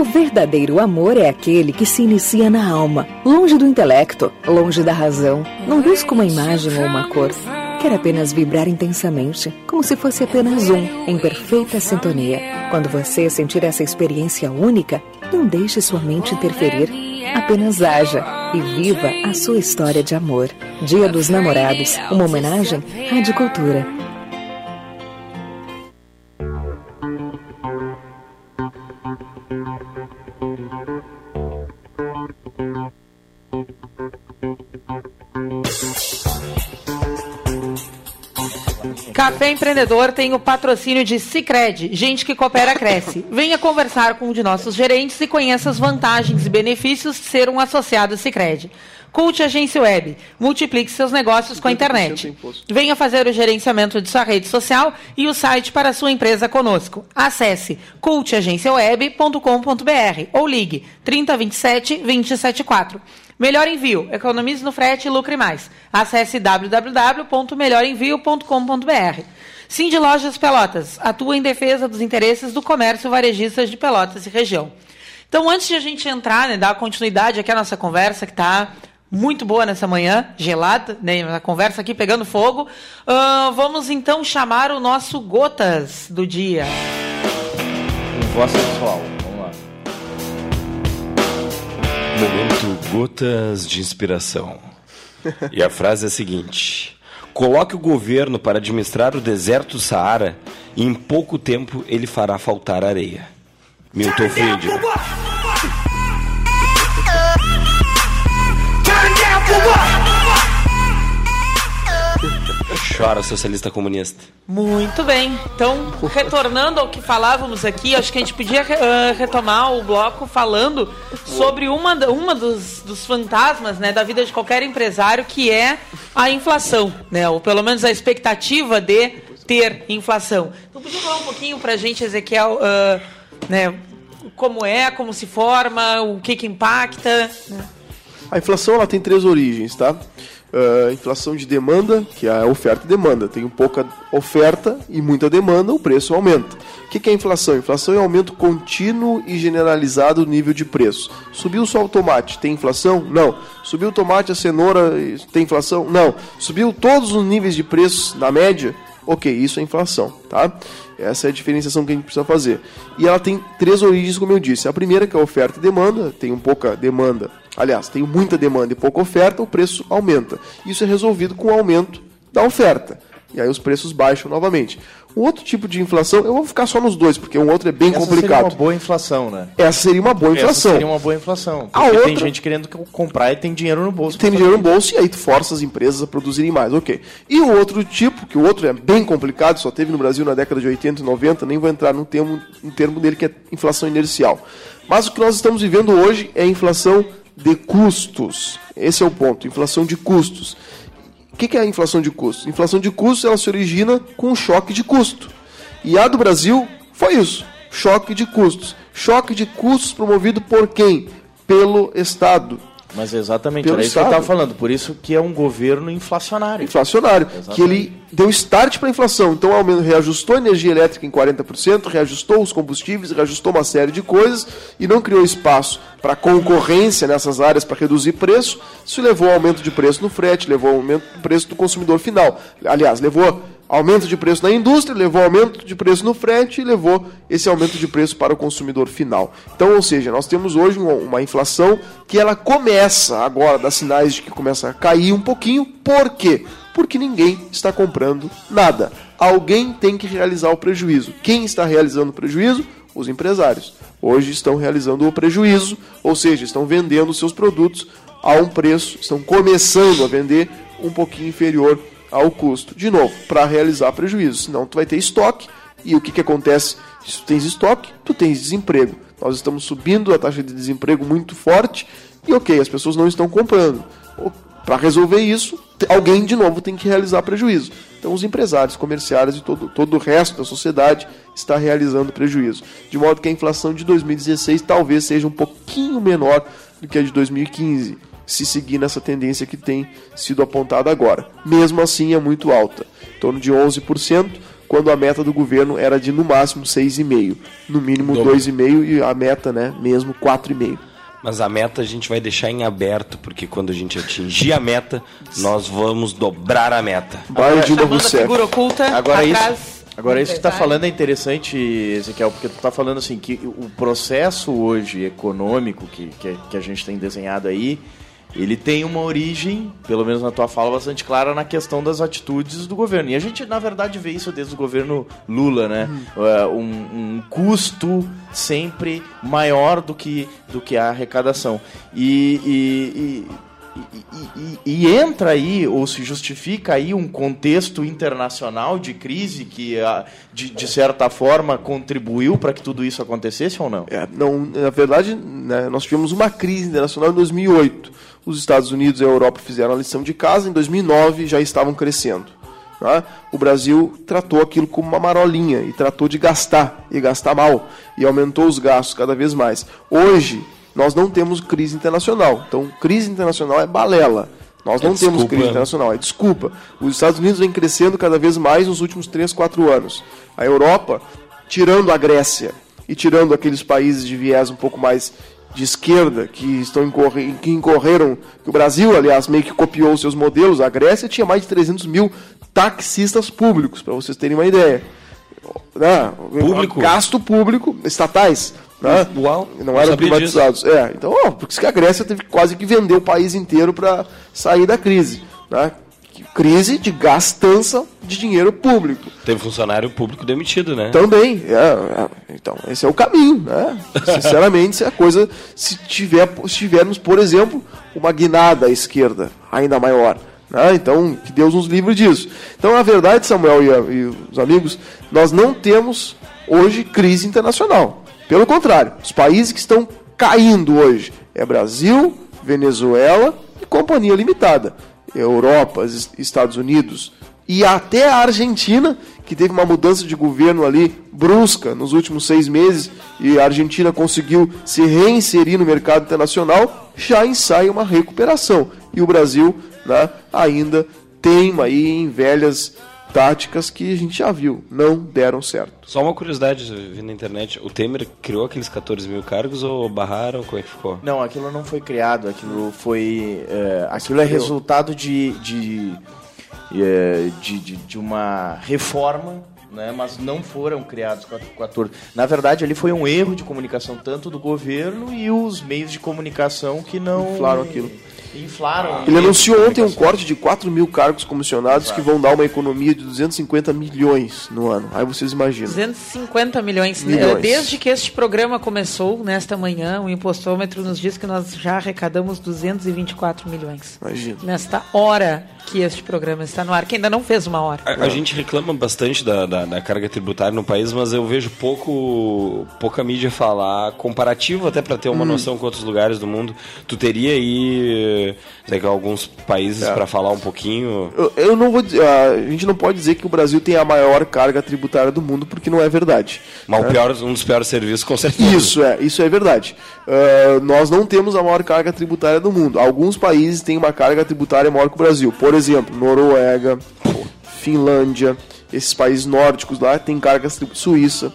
O verdadeiro amor é aquele que se inicia na alma, longe do intelecto, longe da razão. Não busca uma imagem ou uma cor. Quer apenas vibrar intensamente, como se fosse apenas um, em perfeita sintonia. Quando você sentir essa experiência única, não deixe sua mente interferir. Apenas haja e viva a sua história de amor. Dia dos Namorados, uma homenagem à Cultura. Café Empreendedor tem o patrocínio de Cicred. Gente que coopera cresce. Venha conversar com um de nossos gerentes e conheça as vantagens e benefícios de ser um associado Cicred. Cult Agência Web. Multiplique seus negócios com a internet. Venha fazer o gerenciamento de sua rede social e o site para a sua empresa conosco. Acesse cultagenciaweb.com.br ou ligue 3027 274. Melhor Envio. Economize no frete e lucre mais. Acesse www.melhorenvio.com.br. Cindy Lojas Pelotas. Atua em defesa dos interesses do comércio varejistas de Pelotas e região. Então, antes de a gente entrar, né, dar continuidade aqui à nossa conversa, que está muito boa nessa manhã, gelada, né, a conversa aqui pegando fogo, uh, vamos então chamar o nosso Gotas do dia. Com voz sensual. Momento Gotas de Inspiração. E a frase é a seguinte: Coloque o governo para administrar o deserto do Saara e em pouco tempo ele fará faltar areia. Milton Friedman. Chora, socialista comunista. Muito bem. Então, retornando ao que falávamos aqui, acho que a gente podia uh, retomar o bloco falando sobre uma, uma dos, dos fantasmas né, da vida de qualquer empresário, que é a inflação, né? Ou pelo menos a expectativa de ter inflação. Então, podia falar um pouquinho para a gente, Ezequiel, uh, né, como é, como se forma, o que, que impacta? Né? A inflação ela tem três origens, tá? Uh, inflação de demanda, que é a oferta e demanda. Tem pouca oferta e muita demanda, o preço aumenta. O que, que é inflação? Inflação é aumento contínuo e generalizado do nível de preço. Subiu só o tomate, tem inflação? Não. Subiu o tomate, a cenoura, tem inflação? Não. Subiu todos os níveis de preços na média? Ok, isso é inflação, tá? Essa é a diferenciação que a gente precisa fazer. E ela tem três origens, como eu disse. A primeira, que é oferta e demanda, tem um pouca demanda. Aliás, tem muita demanda e pouca oferta, o preço aumenta. Isso é resolvido com o aumento da oferta. E aí os preços baixam novamente. Um outro tipo de inflação, eu vou ficar só nos dois, porque um outro é bem Essa complicado. seria uma boa inflação, né? Essa seria uma boa inflação. Essa seria uma boa inflação. A Porque tem outra- gente querendo comprar e tem dinheiro no bolso. tem dinheiro no bolso e aí tu força as empresas a produzirem mais, ok. E o outro tipo, que o outro é bem complicado, só teve no Brasil na década de 80 e 90, nem vou entrar no termo, no termo dele que é inflação inercial. Mas o que nós estamos vivendo hoje é inflação de custos. Esse é o ponto, inflação de custos. O que é a inflação de custos? Inflação de custos ela se origina com um choque de custo. E a do Brasil foi isso, choque de custos. Choque de custos promovido por quem? pelo Estado. Mas exatamente, Pelo era isso que eu estava falando. Por isso que é um governo inflacionário. inflacionário, que ele deu start para a inflação. Então, aumento, reajustou a energia elétrica em 40%, reajustou os combustíveis, reajustou uma série de coisas e não criou espaço para concorrência nessas áreas para reduzir preço. Isso levou ao aumento de preço no frete, levou ao aumento do preço do consumidor final. Aliás, levou aumento de preço na indústria, levou aumento de preço no frete e levou esse aumento de preço para o consumidor final. Então, ou seja, nós temos hoje uma, inflação que ela começa agora, dá sinais de que começa a cair um pouquinho. Por quê? Porque ninguém está comprando nada. Alguém tem que realizar o prejuízo. Quem está realizando o prejuízo? Os empresários. Hoje estão realizando o prejuízo, ou seja, estão vendendo seus produtos a um preço, estão começando a vender um pouquinho inferior ao custo. De novo, para realizar prejuízo, senão tu vai ter estoque e o que, que acontece? Se tu tens estoque, tu tens desemprego. Nós estamos subindo a taxa de desemprego muito forte e ok, as pessoas não estão comprando. Para resolver isso, alguém de novo tem que realizar prejuízo. Então os empresários, comerciários e todo, todo o resto da sociedade está realizando prejuízo. De modo que a inflação de 2016 talvez seja um pouquinho menor do que a de 2015 se seguir nessa tendência que tem sido apontada agora. Mesmo assim, é muito alta, em torno de 11%, quando a meta do governo era de no máximo 6,5%, no mínimo Dobro. 2,5% e a meta, né, mesmo 4,5%. Mas a meta a gente vai deixar em aberto, porque quando a gente atingir a meta, nós vamos dobrar a meta. Vai, Chamando a figura oculta Agora atrás isso, agora isso que tu tá falando é interessante, Ezequiel, porque tu tá falando assim que o processo hoje econômico que, que, que a gente tem desenhado aí, ele tem uma origem, pelo menos na tua fala, bastante clara na questão das atitudes do governo. E a gente, na verdade, vê isso desde o governo Lula, né? É, Um, um custo sempre maior do que, do que a arrecadação. E- e- e, e, e- e entra aí, ou se justifica aí, um contexto internacional de crise que, ah, de, de certa forma, contribuiu para que tudo isso acontecesse ou não? É, não, na verdade, né, nós tivemos uma crise internacional em 2008. Os Estados Unidos e a Europa fizeram a lição de casa, em 2009 já estavam crescendo. tá? O Brasil tratou aquilo como uma marolinha e tratou de gastar, e gastar mal, e aumentou os gastos cada vez mais. Hoje, nós não temos crise internacional. Então, crise internacional é balela. Nós É não temos desculpa. crise internacional, é desculpa. Os Estados Unidos vem crescendo cada vez mais nos últimos 3, 4 anos. A Europa, tirando a Grécia e tirando aqueles países de viés um pouco mais de esquerda que estão incorre, que incorreram, que o Brasil, aliás, meio que copiou os seus modelos, a Grécia tinha mais de 300 mil taxistas públicos, para vocês terem uma ideia. Né? Público? Gasto público, estatais. Né? Uau, não eram privatizados. É, então, ó, por isso que a Grécia teve quase que vender o país inteiro para sair da crise. Né? Crise de gastança de dinheiro público. Tem funcionário público demitido, né? Também, é, é, então, esse é o caminho, né? Sinceramente, se a coisa, se, tiver, se tivermos, por exemplo, uma guinada à esquerda ainda maior, né? Então, que Deus nos livre disso. Então, a verdade, Samuel e, a- e os amigos, nós não temos hoje crise internacional. Pelo contrário, os países que estão caindo hoje é Brasil, Venezuela e Companhia Limitada. Europa, es- Estados Unidos e até a Argentina, que teve uma mudança de governo ali brusca nos últimos seis meses e a Argentina conseguiu se reinserir no mercado internacional, já ensaia uma recuperação. E o Brasil né, ainda teima aí em velhas táticas que a gente já viu, não deram certo. Só uma curiosidade, vi na internet, o Temer criou aqueles 14 mil cargos ou barraram? Como é que ficou? Não, aquilo não foi criado, aquilo foi. é, aquilo é resultado de, de, é, de, de, de uma reforma. Né, mas não foram criados 14. Na verdade, ali foi um erro de comunicação tanto do governo e os meios de comunicação que não Inflaram aquilo. Inflaram. Ele anunciou ontem um corte de 4 mil cargos comissionados que vão dar uma economia de 250 milhões no ano. Aí vocês imaginam. 250 milhões. Milhões. Eh, Desde que este programa começou, nesta manhã, o impostômetro nos diz que nós já arrecadamos 224 milhões. Imagina. Nesta hora que este programa está no ar, que ainda não fez uma hora. A, a gente reclama bastante da, da, da carga tributária no país, mas eu vejo pouco pouca mídia falar comparativo até para ter uma Hum. noção com outros lugares do mundo. Tu teria aí alguns países É. para falar um pouquinho? Eu, eu não vou dizer, a gente não pode dizer que o Brasil tem a maior carga tributária do mundo, porque não é verdade. Mas o né? pior, um dos piores serviços, com certeza. Isso é, isso é verdade. Ah, nós não temos a maior carga tributária do mundo. Alguns países têm uma carga tributária maior que o Brasil. Por exemplo, Noruega, Finlândia, esses países nórdicos lá têm cargas. Suíça.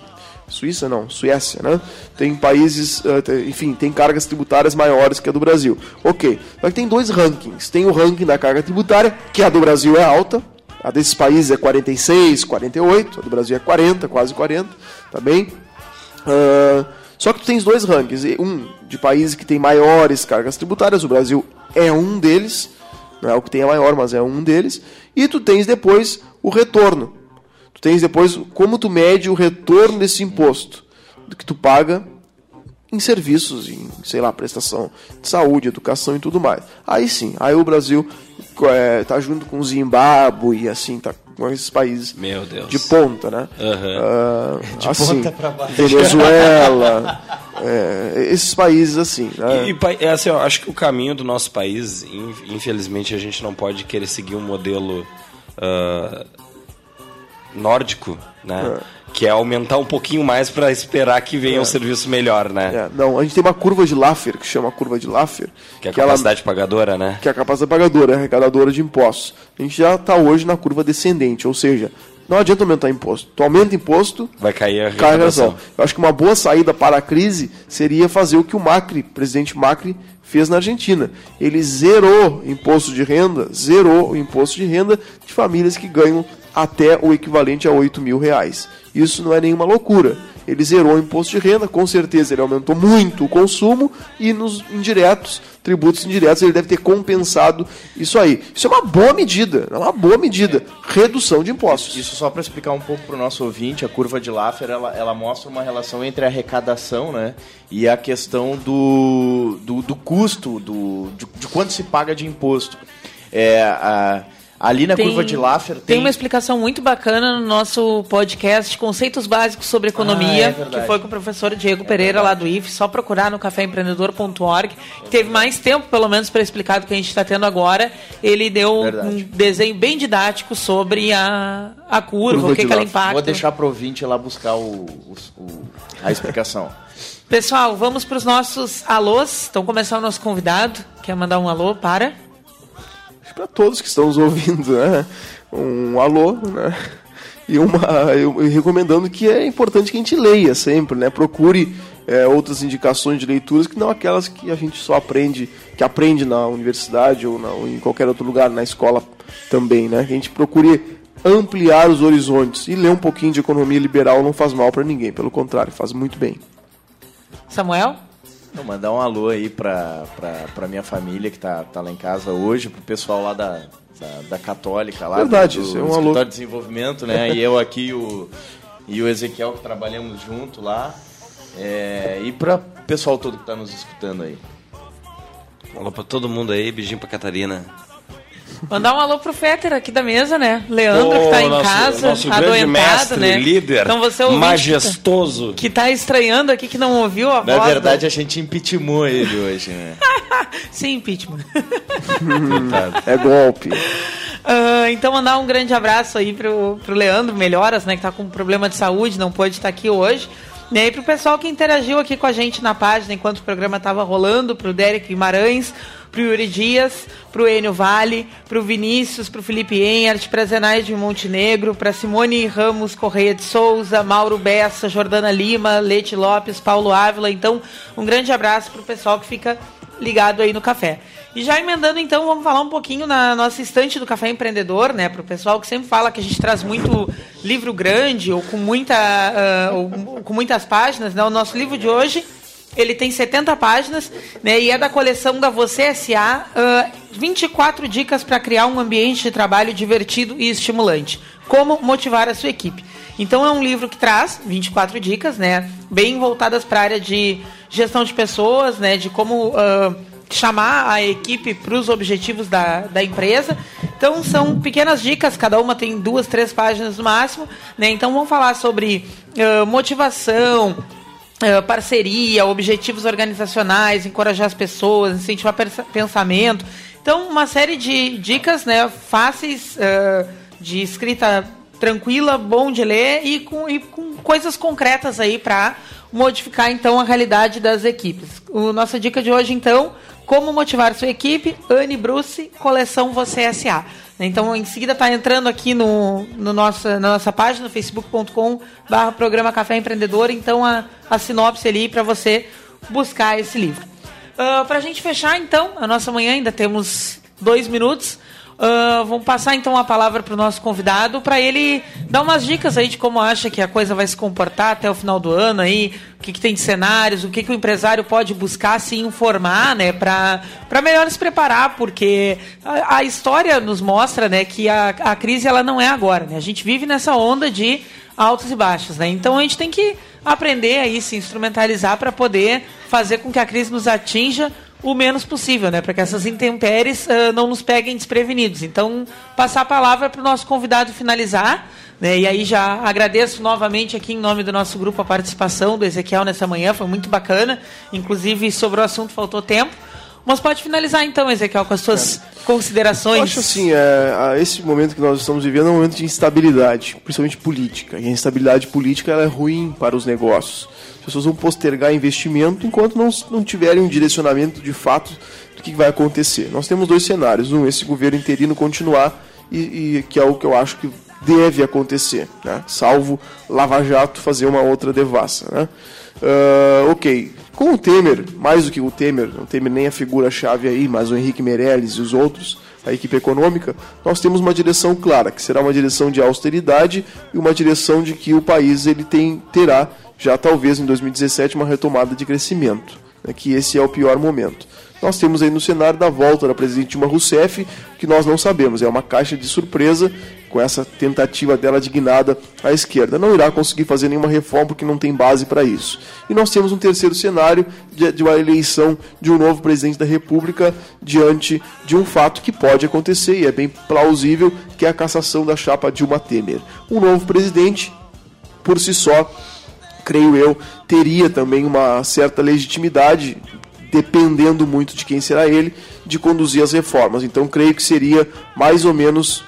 Suíça não, Suécia, né? Tem países, tem- enfim, tem cargas tributárias maiores que a do Brasil. Ok, só que tem dois rankings. Tem o ranking da carga tributária, que a do Brasil é alta, a desses países é 46, 48, a do Brasil é 40, quase 40, tá bem? Ah, só que tu tens dois rankings, um de países que tem maiores cargas tributárias, o Brasil é um deles, não é o que tem a maior, mas é um deles, e tu tens depois o retorno. Tu tens depois como tu mede o retorno desse imposto que tu paga em serviços, em, sei lá, prestação de saúde, educação e tudo mais. Aí sim, aí o Brasil é, tá junto com o Zimbábue e assim, tá com esses países Meu Deus. de ponta, né? Aham. Ah, De assim, ponta pra baixo. Venezuela, é, esses países assim, né? E, e, é assim, eu acho que o caminho do nosso país, in- infelizmente, a gente não pode querer seguir um modelo ah, nórdico, né? Que é aumentar um pouquinho mais para esperar que venha É. um serviço melhor, né? É, não, a gente tem uma curva de Laffer, que chama curva de Laffer, Que é a ela- capacidade pagadora, né? que é a capacidade pagadora, é arrecadadora de impostos. A gente já está hoje na curva descendente, ou seja, não adianta aumentar imposto. Tu aumenta imposto, Vai cair a cai a arrecadação. Eu acho que uma boa saída para a crise seria fazer o que o Macri, o presidente Macri, fez na Argentina. Ele zerou imposto de renda, zerou o imposto de renda de famílias que ganham até o equivalente a 8 mil reais. Isso não é nenhuma loucura. Ele zerou o imposto de renda, com certeza ele aumentou muito o consumo e nos indiretos, tributos indiretos, ele deve ter compensado isso aí. Isso é uma boa medida, é uma boa medida. Redução de impostos. Isso só para explicar um pouco para o nosso ouvinte, a curva de Laffer ela, ela mostra uma relação entre a arrecadação né, e a questão do, do, do custo, do, de, de quanto se paga de imposto. É, a- ali na Tem- curva de Laffer Tem tem, uma explicação muito bacana no nosso podcast Conceitos Básicos sobre Economia, Ah, é verdade. que foi com o professor Diego Pereira lá do IF, só procurar no caféempreendedor.org. Teve mais tempo, pelo menos, para explicar do que a gente está tendo agora. Ele deu Verdade. um desenho bem didático sobre a, a curva, o que, que ela impacta. Vou deixar pro ouvinte lá buscar o, o- o- a explicação. Pessoal, vamos para os nossos alôs. Então, começar o nosso convidado. Quer mandar um alô para? Para todos que estão nos ouvindo, né? Um alô, né? E uma, eu, recomendando que é importante que a gente leia sempre, né? Procure é, outras indicações de leituras que não aquelas que a gente só aprende, que aprende na universidade ou, na, ou em qualquer outro lugar, na escola também, né? Que a gente procure ampliar os horizontes e ler um pouquinho de economia liberal não faz mal para ninguém, pelo contrário, faz muito bem. Samuel? Vou mandar um alô aí pra, pra, pra minha família que tá, tá lá em casa hoje, pro pessoal lá da, da, da Católica lá. Verdade, do, isso é um alô. de Desenvolvimento, né? E eu aqui e o, e o Ezequiel que trabalhamos junto lá. É, e pra pessoal todo que tá nos escutando aí. Alô pra todo mundo aí, beijinho pra Catarina. Mandar um alô pro Fetter aqui da mesa, né? Leandro, que tá em nosso- casa, nosso tá adoentado, mestre, né? líder, então você ouvinte majestoso. Que tá estranhando aqui, que não ouviu a Na voz. verdade, a gente impeachmentou ele hoje, né? do... Sim, impeachment. É golpe. Ah, então mandar um grande abraço aí pro, pro Leandro Melhoras, né? Que tá com problema de saúde, não pôde estar aqui hoje. E aí pro pessoal que interagiu aqui com a gente na página enquanto o programa tava rolando, pro Derek Guimarães, pro Yuri Dias, pro Enio Vale, pro Vinícius, pro Felipe Enhart, pra Zenaide Montenegro, pra Simone Ramos Correia de Souza, Mauro Bessa, Jordana Lima, Lete Lopes, Paulo Ávila. Então, um grande abraço pro pessoal que fica ligado aí no café. E já emendando, então, vamos falar um pouquinho na nossa estante do Café Empreendedor, né? Para o pessoal que sempre fala que a gente traz muito livro grande ou com, muita, ah, ou com muitas páginas, né? O nosso livro de hoje, ele tem 70 páginas, né? E é da coleção da Você SA, ah, 24 dicas para criar um ambiente de trabalho divertido e estimulante. Como motivar a sua equipe. Então é um livro que traz 24 dicas, né? Bem voltadas para a área de gestão de pessoas, né? De como ah, chamar a equipe para os objetivos da, da empresa. Então são pequenas dicas, cada uma tem duas, três páginas no máximo, né? Então vamos falar sobre uh, motivação, uh, parceria, objetivos organizacionais, encorajar as pessoas, incentivar pensamento. Então uma série de dicas, né? Fáceis uh, de escrita tranquila, bom de ler e com, e com coisas concretas aí para modificar então a realidade das equipes. O nossa dica de hoje então, como motivar sua equipe, Anne Bruce, coleção Você SA. Então, em seguida está entrando aqui no, no nossa, na nossa página, facebook.com barra programa Café Empreendedor, então a, a sinopse ali para você buscar esse livro. Uh, ah, para a gente fechar, então, a nossa manhã ainda temos dois minutos. Uh, vamos passar então a palavra para o nosso convidado para ele dar umas dicas aí de como acha que a coisa vai se comportar até o final do ano aí, o que, que tem de cenários, o que, que o empresário pode buscar se informar, né, para melhor se preparar, porque a, a, história nos mostra, né, que a, a crise ela não é agora, né? A gente vive nessa onda de altos e baixos, né? Então a gente tem que aprender aí se instrumentalizar para poder fazer com que a crise nos atinja o menos possível, né? Para que essas intempéries uh, não nos peguem desprevenidos. Então, passar a palavra para o nosso convidado finalizar. Né? E aí já agradeço novamente aqui em nome do nosso grupo a participação do Ezequiel nessa manhã, foi muito bacana. Inclusive, sobre o assunto faltou tempo. Mas pode finalizar então, Ezequiel, com as suas é. considerações. Eu acho assim, é, esse momento que nós estamos vivendo é um momento de instabilidade, principalmente política. E a instabilidade política é ruim para os negócios pessoas vão postergar investimento enquanto não, não tiverem um direcionamento de fato do que vai acontecer. Nós temos dois cenários. Um, esse governo interino continuar, e, e que é o que eu acho que deve acontecer, né? salvo Lava Jato fazer uma outra devassa. Né? Uh, ok, com o Temer, mais do que o Temer, o Temer nem a figura-chave aí, mas o Henrique Meirelles e os outros, a equipe econômica, nós temos uma direção clara, que será uma direção de austeridade e uma direção de que o país ele tem, terá já talvez em 2017 uma retomada de crescimento, né, que esse é o pior momento. Nós temos aí no cenário da volta da presidente Dilma Rousseff, que nós não sabemos, é uma caixa de surpresa com essa tentativa dela de guinada à esquerda. Não irá conseguir fazer nenhuma reforma porque não tem base para isso. E nós temos um terceiro cenário de, de, uma eleição de um novo presidente da República diante de um fato que pode acontecer e é bem plausível, que é a cassação da chapa Dilma Temer. Um novo presidente, por si só, creio eu, teria também uma certa legitimidade, dependendo muito de quem será ele, de conduzir as reformas. Então, creio que seria mais ou menos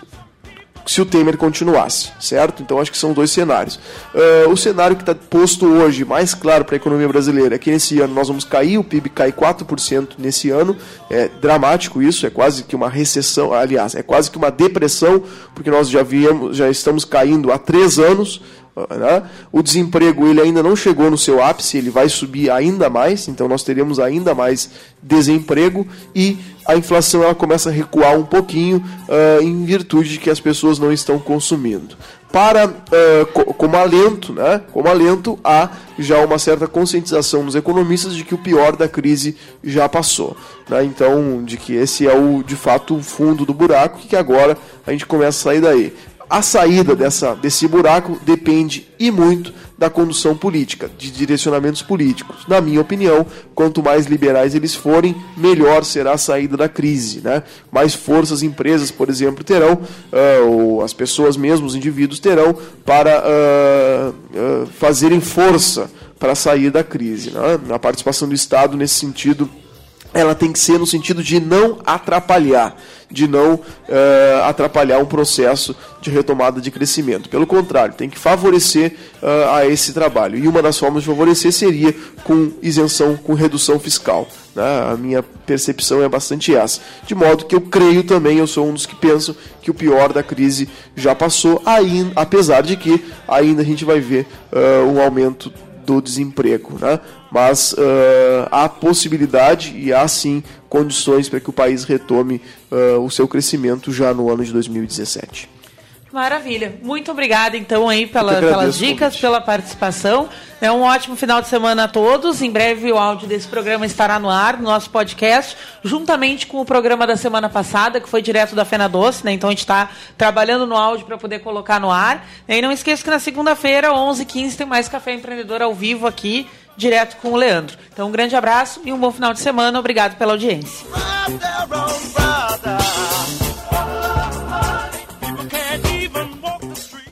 se o Temer continuasse, certo? Então acho que são dois cenários. Uh, o cenário que está posto hoje, mais claro para a economia brasileira, é que nesse ano nós vamos cair, o PIB cai 4% nesse ano. É dramático isso, é quase que uma recessão, aliás, é quase que uma depressão, porque nós já, viemos, já estamos caindo há três anos. Né? O desemprego ele ainda não chegou no seu ápice, ele vai subir ainda mais, então nós teremos ainda mais desemprego e a inflação ela começa a recuar um pouquinho uh, em virtude de que as pessoas não estão consumindo. Para uh, co como alento, né? Como alento há já uma certa conscientização nos economistas de que o pior da crise já passou, né? Então, de que esse é o de fato o fundo do buraco que agora a gente começa a sair daí a saída dessa, desse buraco depende e muito da condução política, de direcionamentos políticos. Na minha opinião, quanto mais liberais eles forem, melhor será a saída da crise. Né? Mais forças empresas, por exemplo, terão, uh, ou as pessoas mesmo, os indivíduos terão, para uh, uh, fazerem força para sair da crise. Né? A participação do Estado nesse sentido ela tem que ser no sentido de não atrapalhar, de não uh, atrapalhar um processo de retomada de crescimento. Pelo contrário, tem que favorecer uh, a esse trabalho. E uma das formas de favorecer seria com isenção, com redução fiscal. Né? A minha percepção é bastante essa. De modo que eu creio também, eu sou um dos que pensam que o pior da crise já passou, ainda, apesar de que ainda a gente vai ver uh, um aumento do desemprego. Né? Mas uh, há possibilidade e há sim condições para que o país retome uh, o seu crescimento já no ano de 2017. Maravilha. Muito obrigada, então, aí pela, pelas dicas, pela participação. É um ótimo final de semana a todos. Em breve o áudio desse programa estará no ar, no nosso podcast, juntamente com o programa da semana passada, que foi direto da Fena Doce, né? Então a gente está trabalhando no áudio para poder colocar no ar. E não esqueça que na segunda-feira, 11h15, tem mais Café Empreendedor ao vivo aqui, direto com o Leandro. Então um grande abraço e um bom final de semana. Obrigado pela audiência.